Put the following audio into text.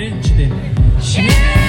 recite. Yeah!